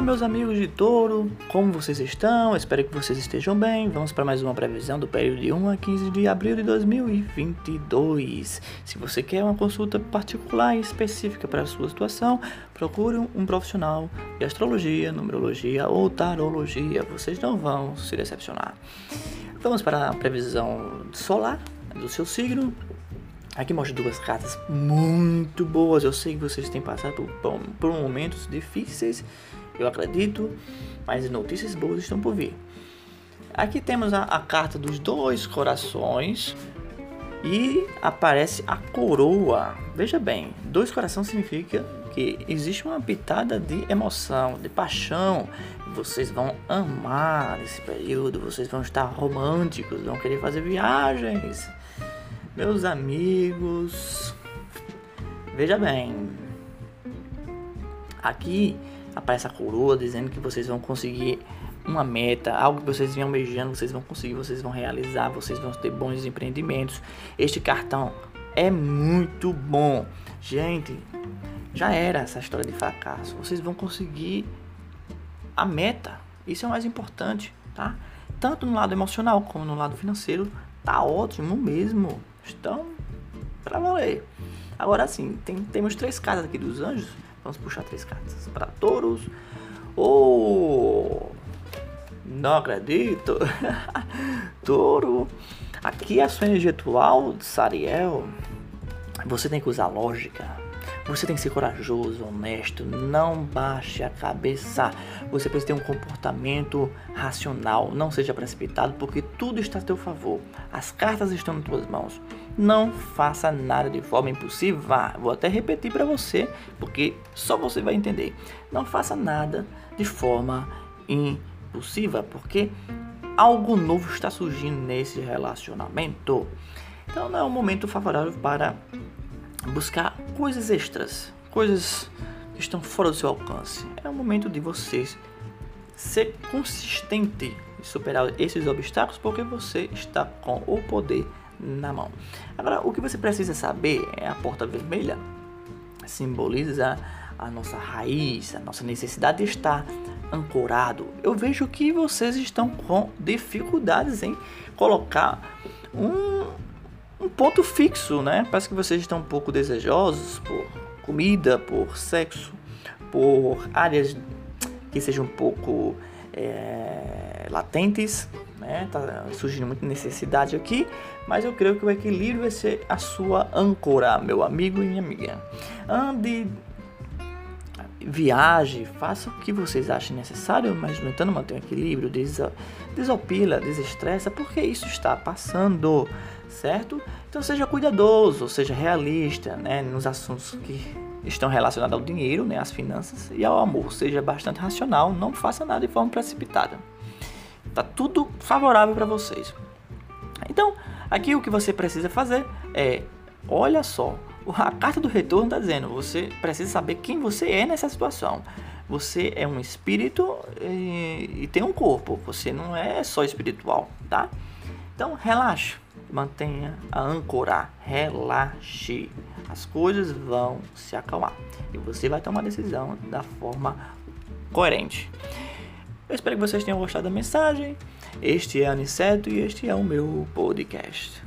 Olá, meus amigos de touro, como vocês estão? Espero que vocês estejam bem. Vamos para mais uma previsão do período de 1 a 15 de abril de 2022. Se você quer uma consulta particular e específica para a sua situação, procure um profissional de astrologia, numerologia ou tarologia. Vocês não vão se decepcionar. Vamos para a previsão solar do seu signo Aqui mostra duas cartas muito boas. Eu sei que vocês têm passado por, por momentos difíceis, eu acredito, mas notícias boas estão por vir. Aqui temos a, a carta dos dois corações e aparece a coroa. Veja bem, dois corações significa que existe uma pitada de emoção, de paixão. Vocês vão amar esse período, vocês vão estar românticos, vão querer fazer viagens meus amigos, veja bem. Aqui aparece a coroa dizendo que vocês vão conseguir uma meta, algo que vocês vinham almejando, vocês vão conseguir, vocês vão realizar, vocês vão ter bons empreendimentos. Este cartão é muito bom. Gente, já era essa história de fracasso. Vocês vão conseguir a meta. Isso é o mais importante, tá? Tanto no lado emocional como no lado financeiro, tá ótimo mesmo. Estão para valer. Agora sim, tem, temos três cartas aqui dos anjos. Vamos puxar três cartas para touros. Oh! Não acredito! Touro! Aqui a sua energia atual, Sariel. Você tem que usar lógica você tem que ser corajoso, honesto, não baixe a cabeça. Você precisa ter um comportamento racional, não seja precipitado, porque tudo está a teu favor. As cartas estão em tuas mãos. Não faça nada de forma impulsiva. Vou até repetir para você, porque só você vai entender. Não faça nada de forma impulsiva, porque algo novo está surgindo nesse relacionamento. Então não é um momento favorável para buscar coisas extras, coisas que estão fora do seu alcance. É o momento de vocês ser consistente e superar esses obstáculos porque você está com o poder na mão. Agora, o que você precisa saber é a porta vermelha simboliza a nossa raiz, a nossa necessidade de estar ancorado. Eu vejo que vocês estão com dificuldades em colocar um ponto fixo, né? Parece que vocês estão um pouco desejosos por comida, por sexo, por áreas que sejam um pouco é, latentes, né? Tá surgindo muita necessidade aqui, mas eu creio que o equilíbrio vai ser a sua âncora, meu amigo e minha amiga. Ande viaje, faça o que vocês achem necessário, mas tentando manter um equilíbrio, desopila, desestressa, porque isso está passando, certo? Então seja cuidadoso, seja realista, né, nos assuntos que estão relacionados ao dinheiro, né, às finanças e ao amor. Seja bastante racional, não faça nada de forma precipitada. Tá tudo favorável para vocês. Então, aqui o que você precisa fazer é, olha só, a carta do retorno está dizendo: você precisa saber quem você é nessa situação. Você é um espírito e, e tem um corpo. Você não é só espiritual, tá? Então relaxe, mantenha a ancorar, relaxe. As coisas vão se acalmar e você vai tomar a decisão da forma coerente. Eu espero que vocês tenham gostado da mensagem. Este é Aniceto e este é o meu podcast.